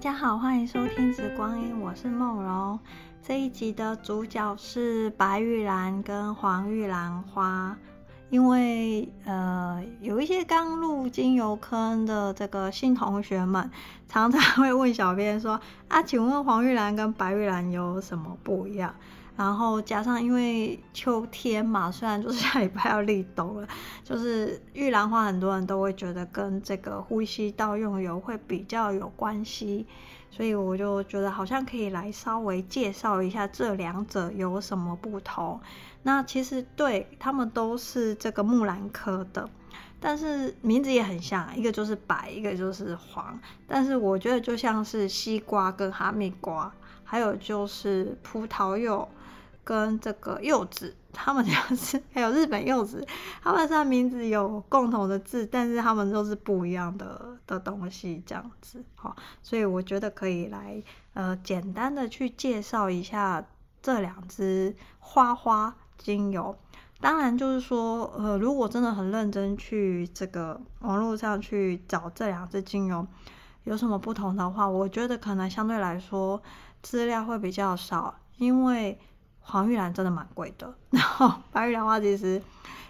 大家好，欢迎收听《紫光音》，我是梦荣。这一集的主角是白玉兰跟黄玉兰花，因为呃有一些刚入精油坑的这个新同学们，常常会问小编说：“啊，请问黄玉兰跟白玉兰有什么不一样？”然后加上因为秋天嘛，虽然就是下礼拜要立冬了，就是玉兰花，很多人都会觉得跟这个呼吸道用油会比较有关系，所以我就觉得好像可以来稍微介绍一下这两者有什么不同。那其实对，他们都是这个木兰科的，但是名字也很像，一个就是白，一个就是黄。但是我觉得就像是西瓜跟哈密瓜，还有就是葡萄柚。跟这个柚子，他们 就是还有日本柚子，他们虽然名字有共同的字，但是他们都是不一样的的东西，这样子，好，所以我觉得可以来呃简单的去介绍一下这两支花花精油。当然就是说，呃，如果真的很认真去这个网络上去找这两支精油有什么不同的话，我觉得可能相对来说资料会比较少，因为。黄玉兰真的蛮贵的，然后白玉兰花其实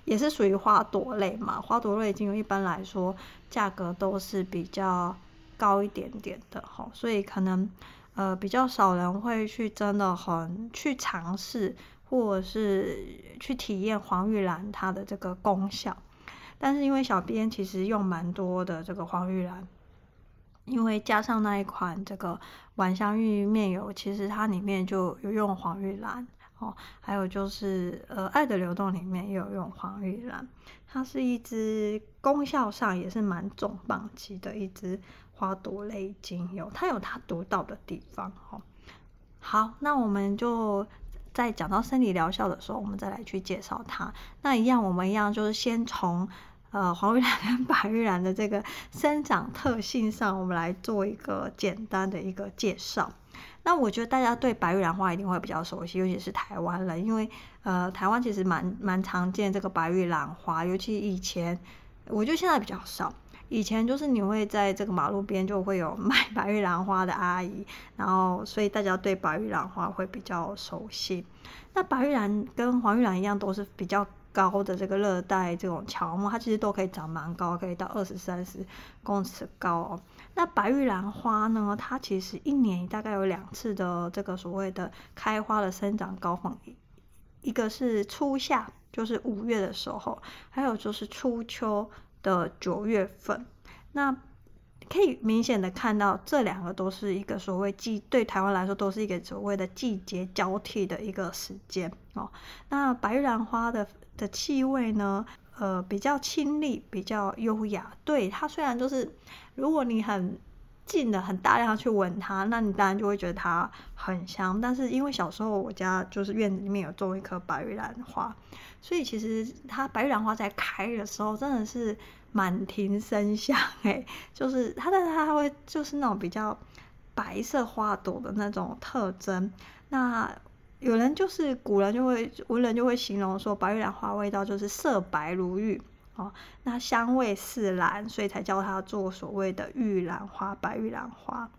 也是属于花朵类嘛，花朵类精油一般来说价格都是比较高一点点的哈，所以可能呃比较少人会去真的很去尝试或者是去体验黄玉兰它的这个功效，但是因为小编其实用蛮多的这个黄玉兰。因为加上那一款这个晚香玉面油，其实它里面就有用黄玉兰哦，还有就是呃爱的流动里面也有用黄玉兰，它是一支功效上也是蛮重磅级的一支花朵类精油，它有它独到的地方哦。好，那我们就在讲到生理疗效的时候，我们再来去介绍它。那一样，我们一样就是先从。呃，黄玉兰跟白玉兰的这个生长特性上，我们来做一个简单的一个介绍。那我觉得大家对白玉兰花一定会比较熟悉，尤其是台湾人，因为呃，台湾其实蛮蛮常见这个白玉兰花，尤其以前，我觉得现在比较少。以前就是你会在这个马路边就会有 卖白玉兰花的阿姨，然后所以大家对白玉兰花会比较熟悉。那白玉兰跟黄玉兰一样，都是比较。高的这个热带这种乔木，它其实都可以长蛮高，可以到二十三十公尺高哦。那白玉兰花呢，它其实一年大概有两次的这个所谓的开花的生长高峰，一个是初夏，就是五月的时候，还有就是初秋的九月份。那可以明显的看到，这两个都是一个所谓季，对台湾来说都是一个所谓的季节交替的一个时间哦。那白玉兰花的。的气味呢，呃，比较清丽，比较优雅。对，它虽然就是，如果你很近的、很大量去闻它，那你当然就会觉得它很香。但是因为小时候我家就是院子里面有种一棵白玉兰花，所以其实它白玉兰花在开的时候真的是满庭生香诶，就是它，但是它会就是那种比较白色花朵的那种特征。那有人就是古人就会文人就会形容说，白玉兰花味道就是色白如玉哦，那香味似兰，所以才叫它做所谓的玉兰花、白玉兰花。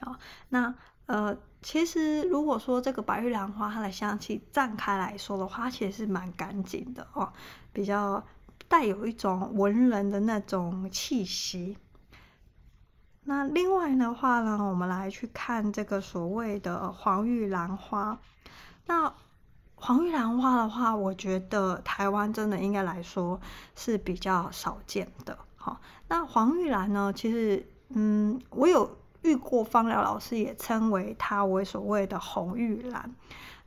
哦，那呃，其实如果说这个白玉兰花它的香气绽开来说的话，其实是蛮干净的哦，比较带有一种文人的那种气息。那另外的话呢，我们来去看这个所谓的黄玉兰花。那黄玉兰花的话，我觉得台湾真的应该来说是比较少见的。好，那黄玉兰呢，其实嗯，我有遇过芳疗老师也称为它为所谓的红玉兰。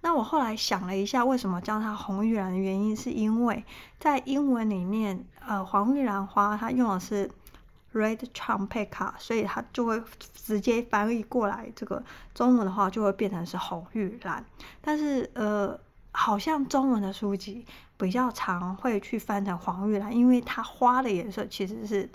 那我后来想了一下，为什么叫它红玉兰的原因，是因为在英文里面，呃，黄玉兰花它用的是。Red Trumpet，所以它就会直接翻译过来，这个中文的话就会变成是红玉兰。但是呃，好像中文的书籍比较常会去翻成黄玉兰，因为它花的颜色其实是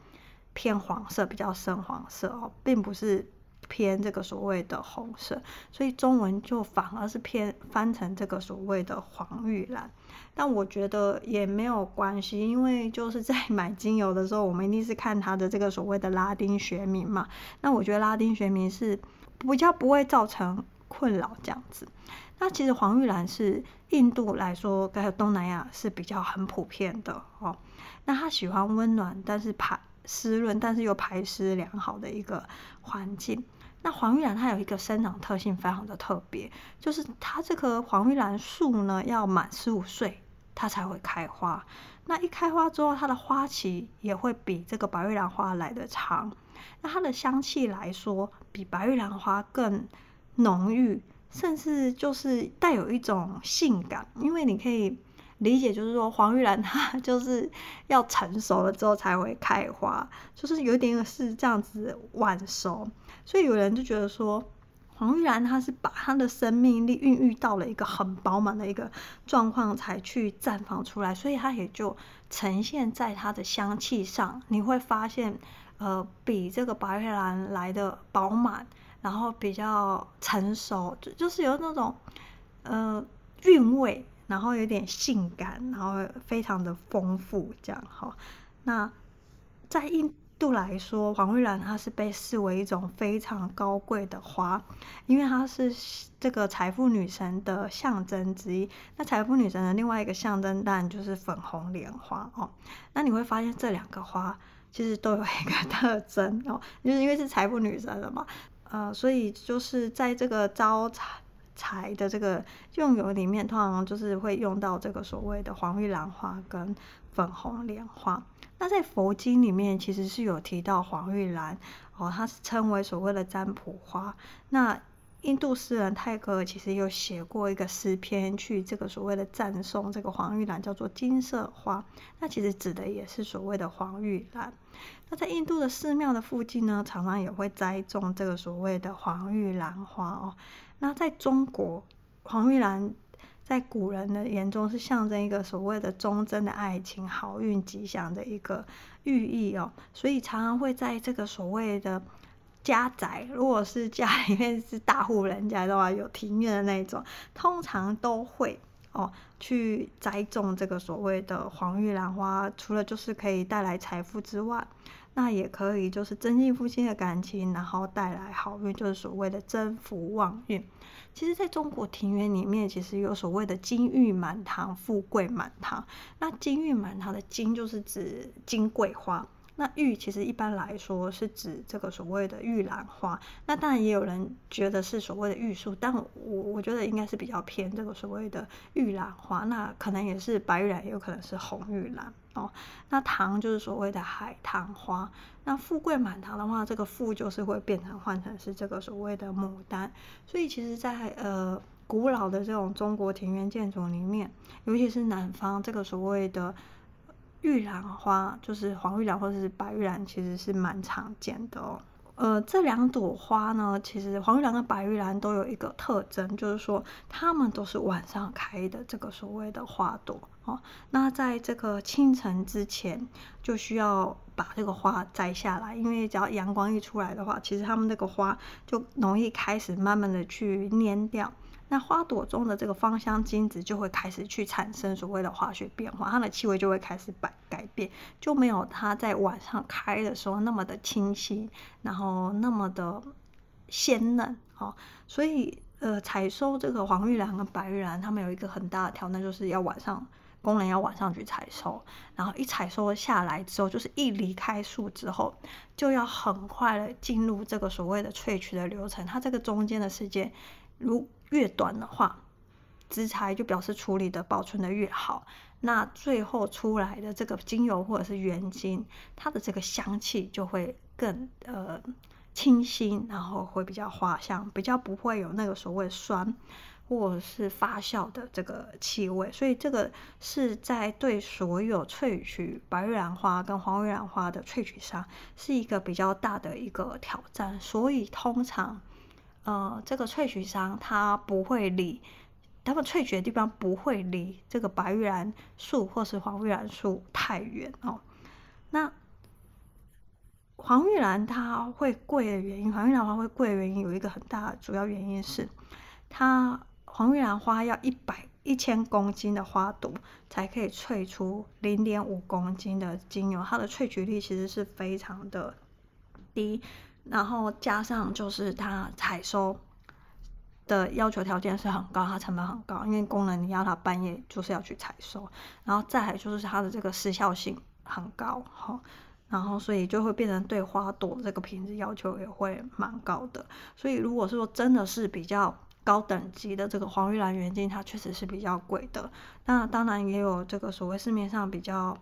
偏黄色，比较深黄色哦，并不是偏这个所谓的红色，所以中文就反而是偏翻成这个所谓的黄玉兰。但我觉得也没有关系，因为就是在 买精油的时候，我们一定是看它的这个所谓的拉丁学名嘛。那我觉得拉丁学名是比较不会造成困扰这样子。那其实黄玉兰是印度来说，还有东南亚是比较很普遍的哦。那它喜欢温暖，但是排湿润，但是又排湿良好的一个环境。那黄玉兰它有一个生长特性非常的特别，就是它这棵黄玉兰树呢，要满十五岁它才会开花。那一开花之后，它的花期也会比这个白玉兰花来得长。那它的香气来说，比白玉兰花更浓郁，甚至就是带有一种性感，因为你可以。理解就是说，黄玉兰它 就是要成熟了之后才会开花，就是有点是这样子晚熟，所以有人就觉得说，黄玉兰它是把它的生命力孕育到了一个很饱满的一个状况才去绽放出来，所以它也就呈现在它的香气上，你会发现，呃，比这个白玉兰来的饱满，然后比较成熟，就就是有那种呃韵味。然后有点性感，然后非常的丰富，这样哈。那在印度来说，黄玉兰它是被视为一种非常高贵的花，因为它是这个财富女神的象征之一。那财富女神的另外一个象征当然就是粉红莲花哦。那你会发现这两个花其实都有一个 特征哦，就是因为是财富女神了嘛，呃，所以就是在这个招财。财的这个用油里面，通常就是会用到这个所谓的黄玉兰花跟粉红莲花。那在佛经里面，其实是有提到黄玉兰哦，它是称为所谓的占卜花。那印度诗人泰戈尔其实有写过一个诗篇，去这个所谓的赞颂这个黄玉兰，叫做金色花。那其实指的也是所谓的黄玉兰。那在印度的寺庙的附近呢，常常也会栽种这个所谓的黄玉兰花哦。那在中国，黄玉兰在古人的眼中是象征一个所谓的忠贞的爱情、好运吉祥的一个寓意哦，所以常常会在这个所谓的家宅，如果是家里面是大户人家的话，有庭院的那种，通常都会哦去栽种这个所谓的黄玉兰花，除了就是可以带来财富之外。那也可以，就是增进夫妻的感情，然后带来好运，就是所谓的增福旺运。其实，在中国庭园里面，其实有所谓的金玉满堂、富贵满堂。那金玉满堂的金就是指金桂花。那玉其实一般来说是指这个所谓的玉兰花，那当然也有人觉得是所谓的玉树，但我我觉得应该是比较偏这个所谓的玉兰花，那可能也是白玉兰，也有可能是红玉兰哦。那糖就是所谓的海棠花，那富贵满堂的话，这个富就是会变成换成是这个所谓的牡丹，所以其实在呃古老的这种中国庭院建筑里面，尤其是南方这个所谓的。玉兰花就是黄玉兰或者是白玉兰，其实是蛮常见的哦。呃，这两朵花呢，其实黄玉兰跟白玉兰都有一个特征，就是说它们都是晚上开的这个所谓的花朵哦。那在这个清晨之前，就需要把这个花摘下来，因为只要阳光一出来的话，其实它们这个花就容易开始慢慢的去蔫掉。那花朵中的这个芳香精子就会开始去产生所谓的化学变化，它的气味就会开始改改变，就没有它在晚上开的时候那么的清新，然后那么的鲜嫩哦。所以呃，采收这个黄玉兰跟白玉兰，它们有一个很大的挑战，就是要晚上工人要晚上去采收，然后一采收下来之后，就是一离开树之后，就要很快的进入这个所谓的萃取的流程，它这个中间的时间如越短的话，植材就表示处理的保存的越好，那最后出来的这个精油或者是原精，它的这个香气就会更呃清新，然后会比较花香，比较不会有那个所谓酸或者是发酵的这个气味，所以这个是在对所有萃取白玉兰花跟黄玉兰花的萃取上是一个比较大的一个挑战，所以通常。呃，这个萃取商它不会离，他们萃取的地方不会离这个白玉兰树或是黄玉兰树太远哦。那黄玉兰它会贵的原因，黄玉兰花会贵的原因有一个很大的主要原因是，它黄玉兰花要一百一千公斤的花朵才可以萃出零点五公斤的精油，它的萃取率其实是非常的低，然后加上就是它采收的要求条件是很高，它成本很高，因为工人你要他半夜就是要去采收，然后再来就是它的这个时效性很高，哈，然后所以就会变成对花朵这个品质要求也会蛮高的，所以如果是说真的是比较高等级的这个黄玉兰原精，它确实是比较贵的，那当然也有这个所谓市面上比较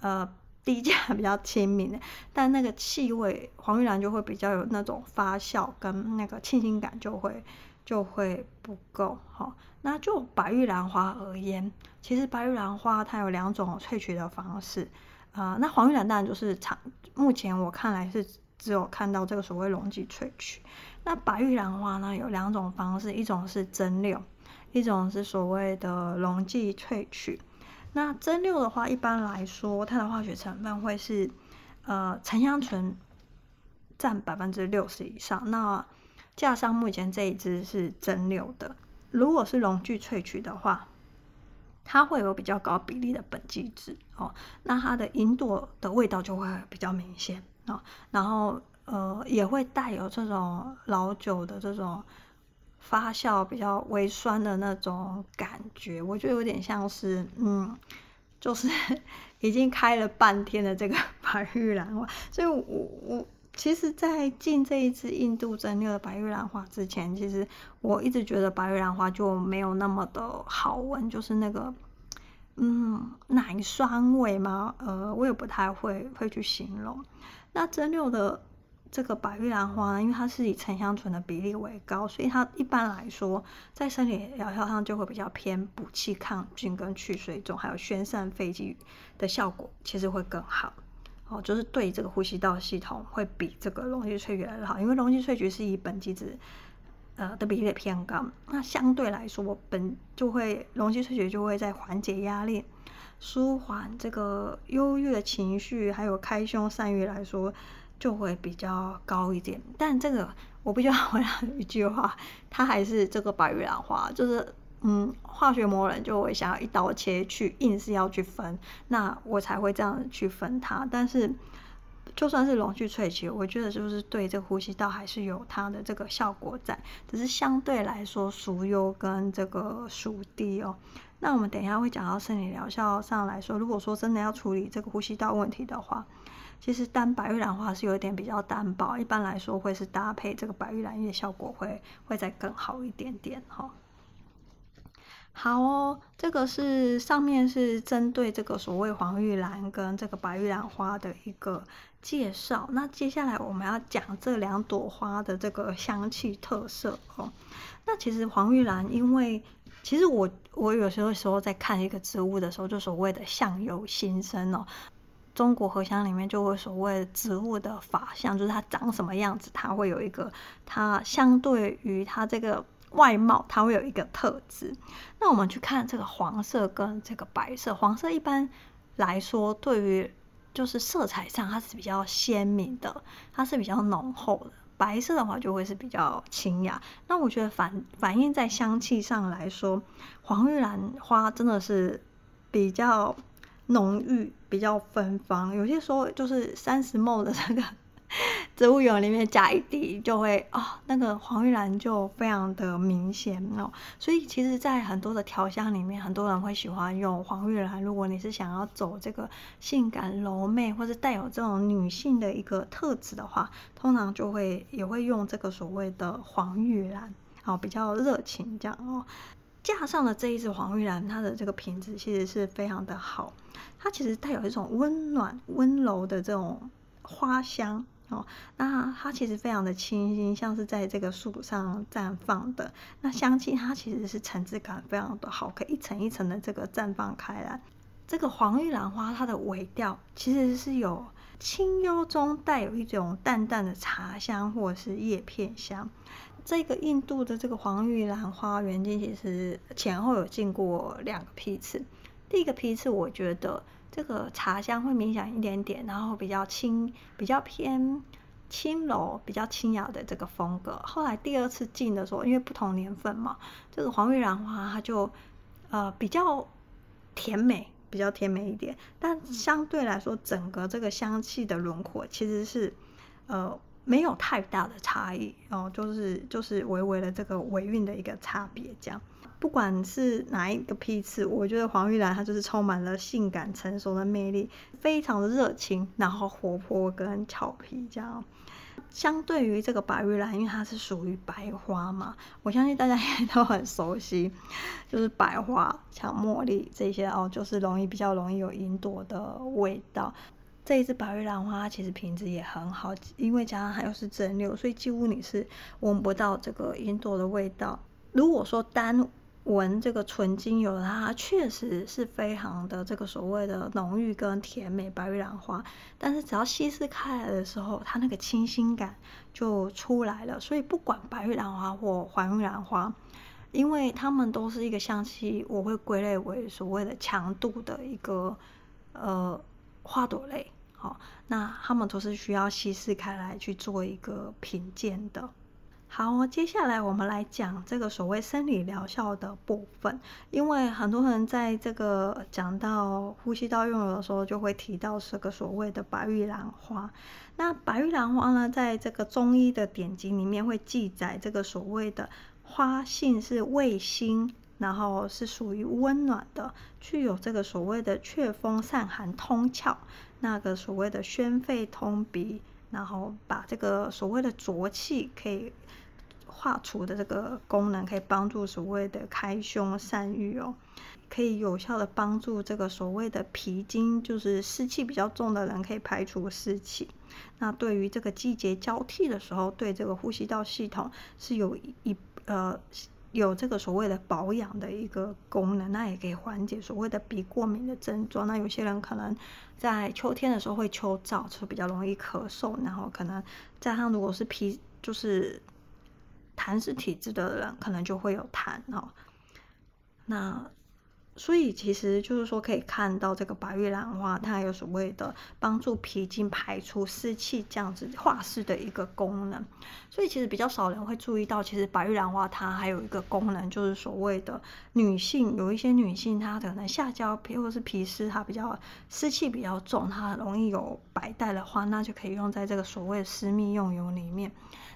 呃。低价比较亲民的，但那个气味黄玉兰就会比较有那种发酵跟那个清新感就会就会不够哈。那就白玉兰花而言，其实白玉兰花它有两种萃取的方式啊、那黄玉兰当然就是长，目前我看来是只有看到这个所谓溶剂萃取。那白玉兰花呢有两种方式，一种是蒸馏，一种是所谓的溶剂萃取。那蒸馏的话，一般来说，它的化学成分会是，呃，沉香醇占百分之六十以上。那架上目前这一支是蒸馏的。如果是溶剂萃取的话，它会有比较高比例的苯基酯哦，那它的云朵的味道就会比较明显哦，然后呃也会带有这种老酒的这种。发酵比较微酸的那种感觉，我觉得有点像是，嗯，就是 已经开了半天的这个 白玉兰花。所以我，我其实，在进这一支印度蒸馏的白玉兰花之前，其实我一直觉得白玉兰花就没有那么的好闻，就是那个，嗯，奶酸味嘛，呃，我也不太会会去形容。那蒸馏的。这个白玉兰花呢，因为它是以沉香醇的比例为高，所以它一般来说在生理疗效上就会比较偏补气、抗菌跟去水肿，还有宣散肺气的效果，其实会更好。哦，就是对这个呼吸道系统会比这个溶剂萃取来的好，因为溶剂萃取是以苯基酯呃的比例偏高，那相对来说本就会溶剂萃取就会在缓解压力、舒缓这个忧郁的情绪，还有开胸散郁来说。就会比较高一点，但这个我必须要 回答一句话，它还是这个白玉兰花，就是嗯，化学魔人就会想要一刀切去，硬是要去分，那我才会这样去分它。但是就算是溶剂萃取，我觉得就是对这个呼吸道还是有它的这个效果在，只是相对来说属优跟这个属低哦。那我们等一下会讲到生理疗效上来说，如果说真的要处理这个呼吸道问题的话。其实单白玉兰花是有一点比较单薄，一般来说会是搭配这个白玉兰叶，效果会会再更好一点点哈。好哦，这个是上面是针对这个所谓黄玉兰跟这个白玉兰花的一个介绍。那接下来我们要讲这两朵花的这个香气特色哦。那其实黄玉兰，因为其实我我有时候时候在看一个植物的时候，就所谓的相由心生哦。中国荷香里面就会所谓植物的法相，就是它长什么样子，它会有一个它相对于它这个外貌，它会有一个特质。那我们去看这个黄色跟这个白色，黄色一般来说对于就是色彩上它是比较鲜明的，它是比较浓厚的；白色的话就会是比较清雅。那我觉得反反映在香气上来说，黄玉兰花真的是比较。浓郁比较芬芳，有些时候就是三十 ml 的这个 植物油里面加一滴，就会、哦，那个黄玉兰就非常的明显哦。所以其实，在很多的调香里面，很多人会喜欢用黄玉兰。如果你是想要走这个性感柔媚，或者带有这种女性的一个特质的话，通常就会也会用这个所谓的黄玉兰，哦，比较热情这样哦。架上的这一支黄玉兰，它的这个品质其实是非常的好，它其实带有一种温暖、温柔的这种花香哦。那它其实非常的清新，像是在这个树上绽放的那香气，它其实是层次感非常的好，可以一层一层的这个绽放开来。这个黄玉兰花，它的尾调其实是有清幽中带有一种淡淡的茶香或者是叶片香。这个印度的这个黄玉兰花原精其实前后有进过两个批次。第一个批次，我觉得这个茶香会明显一点点，然后比较轻，比较偏轻柔、比较轻雅的这个风格。后来第二次进的时候，因为不同年份嘛，这个黄玉兰花它就呃比较甜美，比较甜美一点，但相对来说，整个这个香气的轮廓其实是呃。没有太大的差异哦，就是就是微微的这个尾韵的一个差别，这样。不管是哪一个批次，我觉得黄玉兰它就是充满了性感成熟的魅力，非常的热情，然后活泼跟俏皮这样。相对于这个白玉兰，因为它是属于白花嘛，我相信大家 也都很熟悉，就是白花、像茉莉这些哦，就是容易比较容易有云朵的味道。这一支白玉兰花其实品质也很好，因为加上它又是蒸馏，所以几乎你是闻不到这个云朵的味道。如果说单闻这个纯精油它，它确实是非常的这个所谓的浓郁跟甜美白玉兰花，但是只要稀释开来的时候，它那个清新感就出来了。所以不管白玉兰花或黄玉兰花，因为它们都是一个香气，我会归类为所谓的强度的一个呃花朵类。那他们都是需要稀释开来去做一个品鉴的。好，接下来我们来讲这个所谓生理疗效的部分，因为很多人在这个讲到呼吸道用油的时候，就会提到这个所谓的白玉兰花。那白玉兰花呢，在这个中医的典籍里面会记载，这个所谓的花性是味辛。然后是属于温暖的，具有这个所谓的祛风散寒通窍，那个所谓的宣肺通鼻，然后把这个所谓的浊气可以化除的这个功能，可以帮助所谓的开胸散郁哦，可以有效的帮助这个所谓的脾经，就是湿气比较重的人可以排除湿气。那对于这个季节交替的时候，对这个呼吸道系统是有一呃。有这个所谓的保养的一个功能，那也可以缓解所谓的鼻过敏的症状。那有些人可能在秋天的时候会秋燥，就比较容易咳嗽，然后可能加上如果是皮就是痰湿体质的人，可能就会有痰哦。那所以其实就是说，可以看到这个白玉兰花，它有所谓的帮助脾经排出湿气这样子化湿的一个功能。所以其实比较少人会注意到，其实白玉兰花它还有一个功能，就是所谓的女性有一些女性她可能下焦皮或是皮湿，它比较湿气比较重，它容易有白带的话，那就可以用在这个所谓的私密用油里面。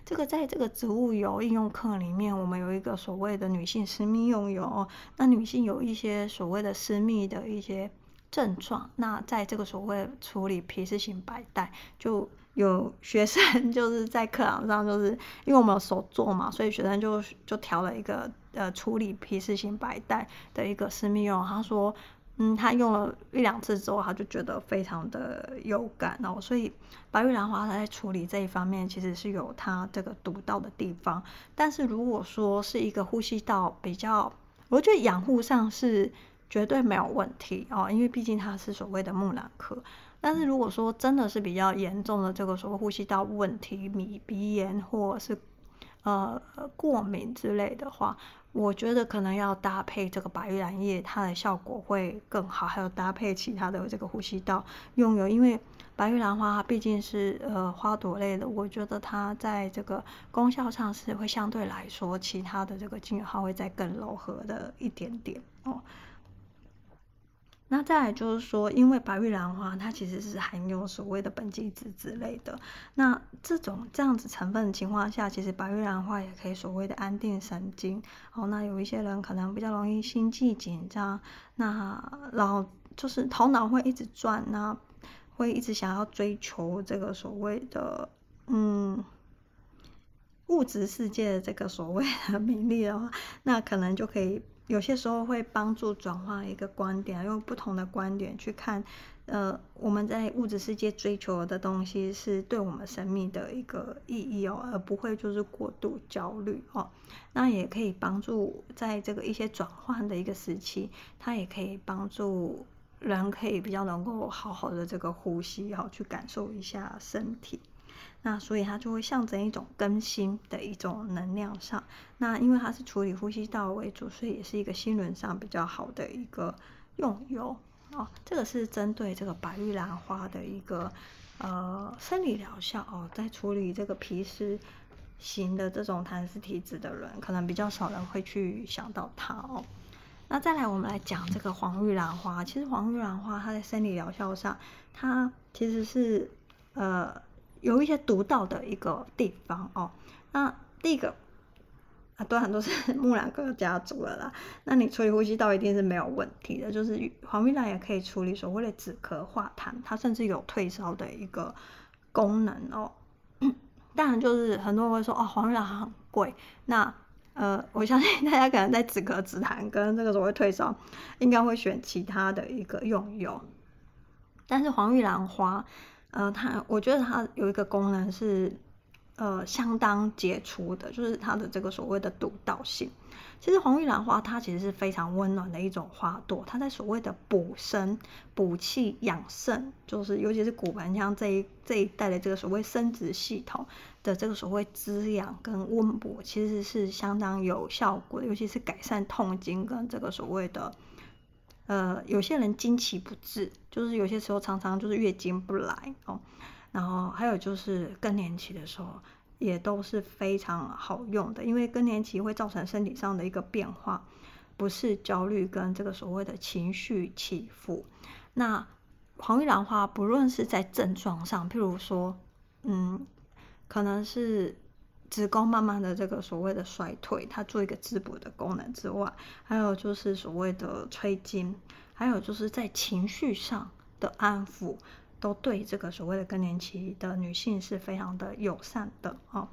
这个在这个植物油应用课里面，我们有一个所谓的女性私密用油。那女性有一些所谓的私密的一些症状，那在这个所谓处理皮湿性白带，就有学生 就是在课堂上，就是因为我们有手做嘛，所以学生就就调了一个呃处理皮湿性白带的一个私密用，他说。嗯，他用了一两次之后，他就觉得非常的有感哦。所以白玉兰花它在处理这一方面，其实是有它这个独到的地方。但是如果说是一个呼吸道比较，我觉得养护上是绝对没有问题哦，因为毕竟它是所谓的木兰科。但是如果说真的是比较严重的这个所谓呼吸道问题，鼻鼻炎或者是呃过敏之类的话。我觉得可能要搭配这个白玉兰叶，它的效果会更好。还有搭配其他的这个呼吸道用油，因为白玉兰花它毕竟是呃花朵类的，我觉得它在这个功效上是会相对来说，其他的这个精油它会再更柔和的一点点哦。那再来就是说，因为白玉兰花它其实是含有所谓的苯基酯之类的，那这种这样子成分的情况下，其实白玉兰花也可以所谓的安定神经。哦，那有一些人可能比较容易心悸紧张，那然后就是头脑会一直转，那会一直想要追求这个所谓的嗯物质世界的这个所谓的 名利的话，那可能就可以。有些时候会帮助转换一个观点，用不同的观点去看，呃，我们在物质世界追求的东西是对我们生命的一个意义哦，而不会就是过度焦虑哦。那也可以帮助在这个一些转换的一个时期，它也可以帮助人可以比较能够好好的这个呼吸，好去感受一下身体。那所以它就会象征一种更新的一种能量上。那因为它是处理呼吸道为主，所以也是一个心轮上比较好的一个用油。哦，这个是针对这个白玉兰花的一个呃生理疗效哦，在处理这个皮湿型的这种痰湿体质的人，可能比较少人会去想到它哦。那再来，我们来讲这个黄玉兰花。其实黄玉兰花它在生理疗效上，它其实是呃有一些独到的一个地方哦。那第一个。都很多是木兰科家族的啦，那你处理呼吸道一定是没有问题的。就是黄玉兰也可以处理所谓的止咳化痰，它甚至有退烧的一个功能哦。当然，就是很多人会说哦，黄玉兰很贵。那呃，我相信大家可能在止咳止痰跟这个所谓退烧，应该会选其他的一个用油。但是黄玉兰花，呃，它我觉得它有一个功能是。呃，相当杰出的，就是它的这个所谓的独到性。其实红玉兰花它其实是非常温暖的一种花朵，它在所谓的补身、补气、养肾，就是尤其是骨盆腔这一这一带的这个所谓生殖系统的这个所谓滋养跟温补，其实是相当有效果的，尤其是改善痛经跟这个所谓的呃，有些人经期不治，就是有些时候常常就是月经不来哦。然后还有就是更年期的时候，也都是非常好用的，因为更年期会造成身体上的一个变化，不是焦虑跟这个所谓的情绪起伏。那黄玉兰花不论是在症状上，譬如说，嗯，可能是子宫慢慢的这个所谓的衰退，它做一个滋补的功能之外，还有就是所谓的催经，还有就是在情绪上的安抚。都对这个所谓的更年期的女性是非常的友善的哦。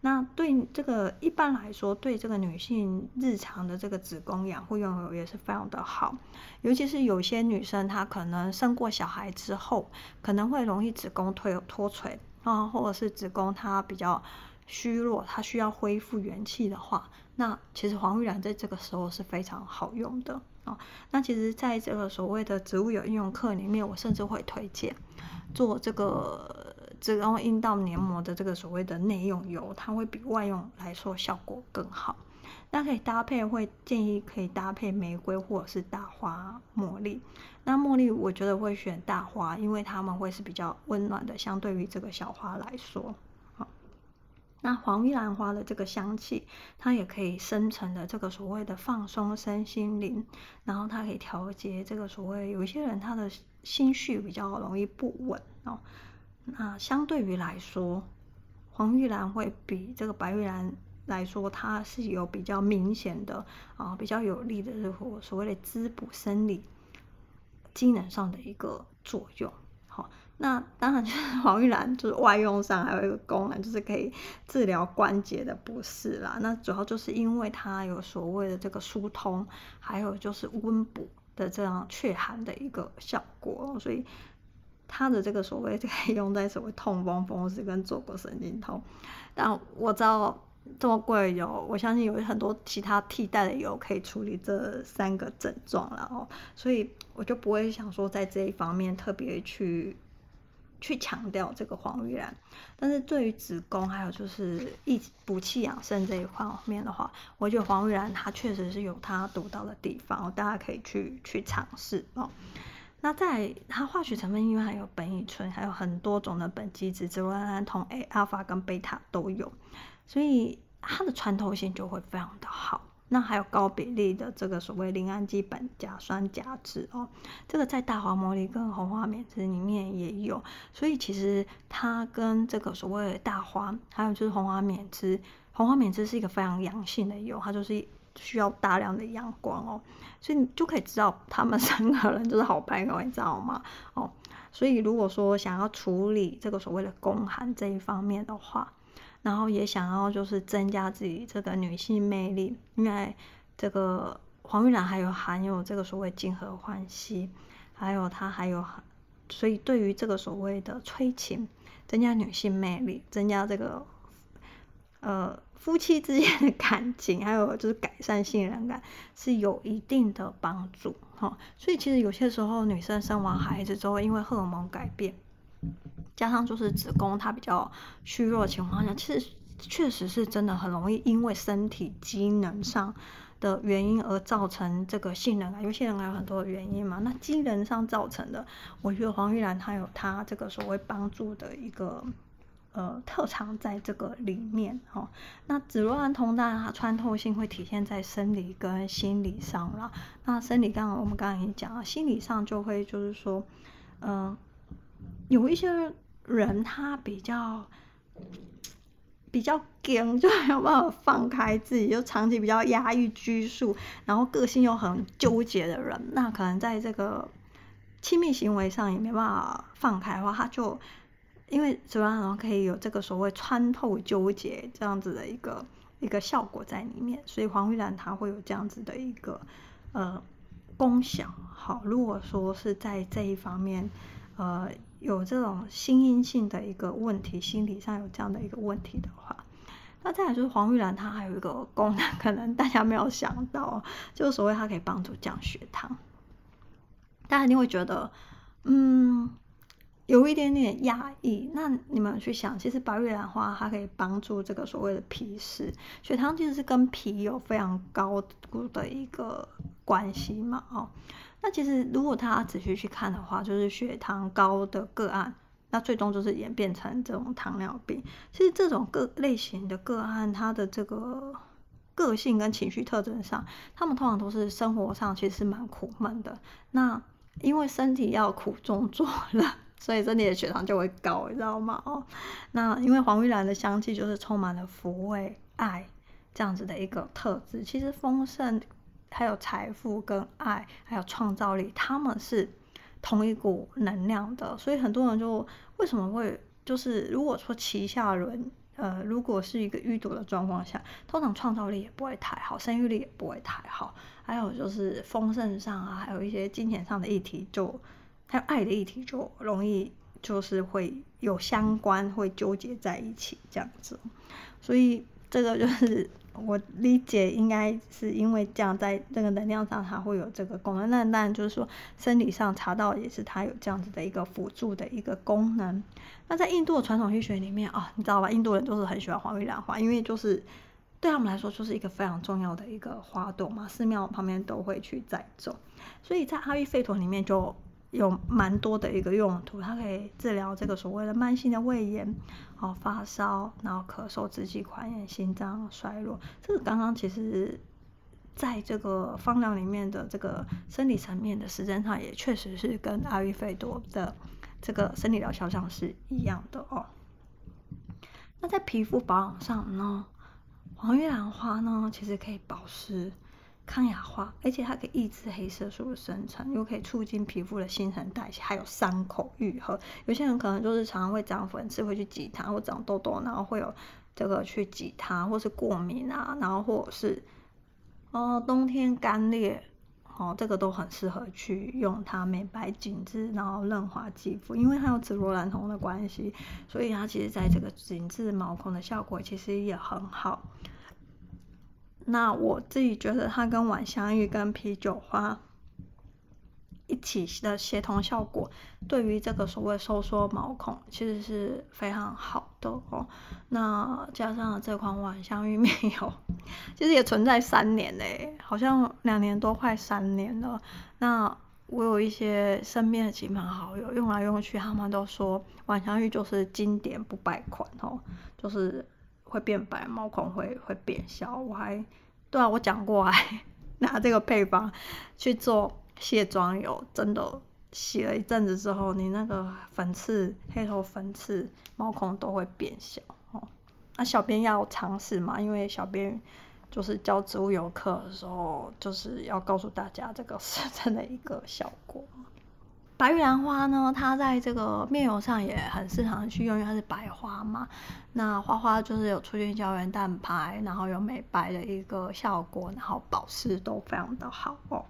那对这个一般来说，对这个女性日常的这个子宫养护用油也是非常的好。尤其是有些女生她可能生过小孩之后，可能会容易子宫脱脱垂啊，或者是子宫它比较虚弱，它需要恢复元气的话，那其实黄玉兰在这个时候是非常好用的。哦，那其实，在这个所谓的植物油应用课里面，我甚至会推荐做这个子宫阴道黏膜的这个所谓的内用油，它会比外用来说效果更好。那可以搭配，会建议可以搭配玫瑰或者是大花茉莉。那茉莉我觉得会选大花，因为它们会是比较温暖的，相对于这个小花来说。那黄玉兰花的这个香气，它也可以生成的这个所谓的放松身心灵，然后它可以调节这个所谓有一些人他的心绪比较容易不稳哦。那相对于来说，黄玉兰会比这个白玉兰来说，它是有比较明显的啊，比较有力的这个所谓的滋补生理机能上的一个作用。那当然就是 黄玉兰，就是外用上还有一个功能，就是可以治疗关节的不适啦。那主要就是因为它有所谓的这个疏通，还有就是温补的这样祛寒的一个效果，所以它的这个所谓可以用在所谓痛风、风湿跟坐骨神经痛。但我知道这么贵的油，我相信有很多其他替代的油可以处理这三个症状了哦，所以我就不会想说在这一方面特别去。去强调这个黄玉兰，但是对于子宫还有就是益补气养肾这一方面的话，我觉得黄玉兰它确实是有它独到的地方，大家可以去去尝试哦。那在它化学成分，因为还有苯乙醇，还有很多种的苯基酯、植物胺酮 A、阿尔法跟贝塔都有，所以它的穿透性就会非常的好。那还有高比例的这个所谓邻氨基苯甲酸甲酯哦，这个在大黄茉莉跟红花缅栀里面也有，所以其实它跟这个所谓的大黄，还有就是红花缅栀，红花缅栀是一个非常阳性的油，它就是需要大量的阳光哦，所以你就可以知道他们三个人就是好朋友，你知道吗？哦，所以如果说想要处理这个所谓的宫寒这一方面的话，然后也想要就是增加自己这个女性魅力，因为这个黄玉兰还有含有这个所谓金合欢喜，还有它还有，所以对于这个所谓的催情、增加女性魅力、增加这个呃夫妻之间的感情，还有就是改善信任感是有一定的帮助哈。所以其实有些时候女生生完孩子之后，因为荷尔蒙改变。加上就是子宫它比较虚弱的情况下，其实确实是真的很容易因为身体机能上的原因而造成这个性能感，因为性能感有很多的原因嘛。那机能上造成的，我觉得黄玉兰它有它这个所谓帮助的一个呃特长在这个里面哦。那紫罗兰酮当然它穿透性会体现在生理跟心理上了。那生理刚刚我们刚刚已经讲了，心理上就会就是说，嗯、有一些人他比较。比较硬，就没有办法放开自己，就长期比较压抑拘束，然后个性又很纠结的人，那可能在这个亲密行为上也没办法放开的话，他就因为主要可以有这个所谓穿透纠结这样子的一个一个效果在里面，所以黄玉兰它会有这样子的一个呃功效。好，如果说是在这一方面，呃。有这种心因性的一个问题，心理上有这样的一个问题的话，那再来就是黄玉兰，她还有一个功能，可能大家没有想到，就是所谓它可以帮助降血糖。大家一定会觉得，嗯，有一点点压抑。那你们去想，其实白玉兰花它可以帮助这个所谓的脾湿，血糖其实是跟脾有非常高度的一个关系嘛，哦。那其实，如果他仔细去看的话，就是血糖高的个案，那最终就是演变成这种糖尿病。其实这种个类型的个案，它的这个个性跟情绪特征上，他们通常都是生活上其实是蛮苦闷的。那因为身体要苦中作乐，所以身体的血糖就会高，你知道吗？哦，那因为黄玉兰的香气就是充满了抚慰、爱这样子的一个特质，其实丰盛。还有财富跟爱，还有创造力，他们是同一股能量的，所以很多人就为什么会就是如果说旗下轮，呃，如果是一个淤堵的状况下，通常创造力也不会太好，生育力也不会太好，还有就是丰盛上啊，还有一些金钱上的议题，就还有爱的议题，就容易就是会有相关，会纠结在一起这样子，所以这个就是。我理解应该是因为这样，在这个能量上它会有这个功能。那当然就是说，生理上查到也是它有这样子的一个辅助的一个功能。那在印度的传统医学里面啊，你知道吧？印度人就是很喜欢黄玉兰花，因为就是对他们来说就是一个非常重要的一个花朵嘛，寺庙旁边都会去栽种。所以在阿育吠陀里面就。有蛮多的一个用途，它可以治疗这个所谓的慢性的胃炎，哦，发烧，然后咳嗽、支气管炎、心脏衰弱。这个刚刚其实在这个方疗里面的这个生理层面的实证上，也确实是跟阿育吠陀的这个生理疗效上是一样的哦。那在皮肤保养上呢，黄玉兰花呢，其实可以保湿。抗氧化，而且它可以抑制黑色素的生成，又可以促进皮肤的新陈代谢，还有伤口愈合。有些人可能就是常常会长粉刺，会去挤它，或长痘痘，然后会有这个去挤它，或是过敏啊，然后或者是哦冬天干裂，哦这个都很适合去用它美白紧致，然后润滑肌肤，因为它有紫罗兰酮的关系，所以它其实在这个紧致毛孔的效果其实也很好。那我自己觉得它跟晚香玉跟啤酒花一起的协同效果，对于这个所谓收缩毛孔其实是非常好的哦。那加上这款晚香玉没有，其实也存在三年嘞，好像两年多快三年了。那我有一些身边的亲朋好友用来用去，他们都说晚香玉就是经典不败款哦，就是。会变白，毛孔会会变小。我还对啊，我讲过，拿这个配方去做卸妆油，真的洗了一阵子之后，你那个粉刺、黑头粉刺、毛孔都会变小哦。那小编要尝试嘛，因为小编就是教植物油课的时候，就是要告诉大家这个是 真的一个效果。白玉兰花呢，它在这个面油上也很适合去用，因为它是白花嘛。那花花就是有促进胶原蛋白，然后有美白的一个效果，然后保湿都非常的好哦。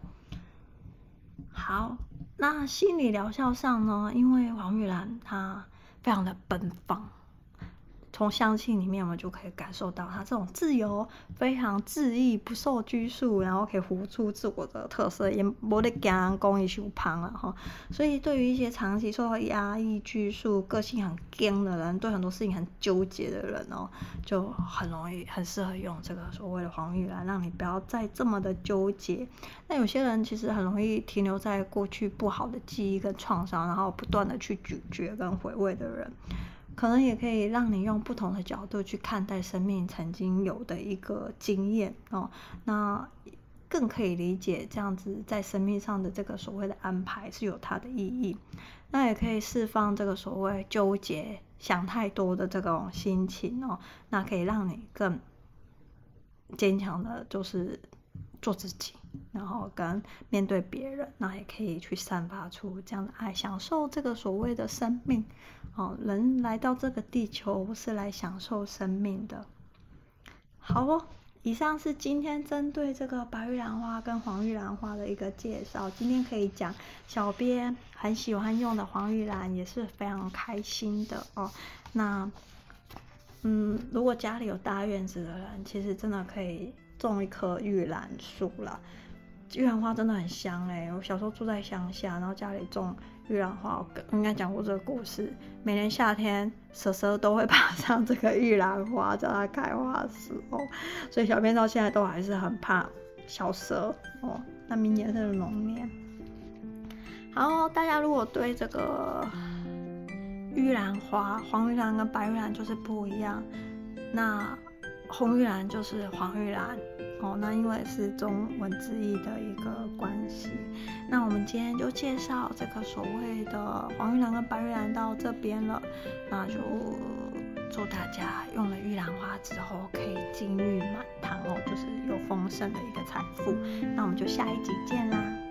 好，那心理疗效上呢，因为黄玉兰它非常的奔放，从香气里面，我们就可以感受到它这种自由、非常恣意、不受拘束，然后可以活出自我的特色，也不得给人讲伊太胖了哈。所以，对于一些长期受到压抑、拘束、个性很僵的人，对很多事情很纠结的人哦，就很容易、很适合用这个所谓的黄玉兰，让你不要再这么的纠结。那有些人其实很容易停留在过去不好的记忆跟创伤，然后不断的去咀嚼跟回味的人。可能也可以让你用不同的角度去看待生命曾经有的一个经验哦，那更可以理解这样子在生命上的这个所谓的安排是有它的意义，那也可以释放这个所谓纠结、想太多的这种心情哦，那可以让你更坚强的，就是做自己。然后跟面对别人，那也可以去散发出这样的爱，享受这个所谓的生命。哦，人来到这个地球是来享受生命的。好哦，以上是今天针对这个白玉兰花跟黄玉兰花的一个介绍。今天可以讲小编很喜欢用的黄玉兰，也是非常开心的哦。那，嗯，如果家里有大院子的人，其实真的可以种一棵玉兰树了。玉兰花真的很香哎！我小时候住在乡下，然后家里种玉兰花，我应该讲过这个故事。每年夏天，蛇蛇都会 爬上这个玉兰花，在它开花的时候。所以小编到现在都还是很怕小蛇哦。那明年是龙年。好，大家如果对这个玉兰花，黄玉兰跟白玉兰就是不一样，那红玉兰就是黄玉兰。哦，那因为是中文字义的一个关系，那我们今天就介绍这个所谓的黄玉兰跟白玉兰到这边了，那就祝大家用了玉兰花之后可以金玉满堂哦，就是有丰盛的一个财富。那我们就下一集见啦。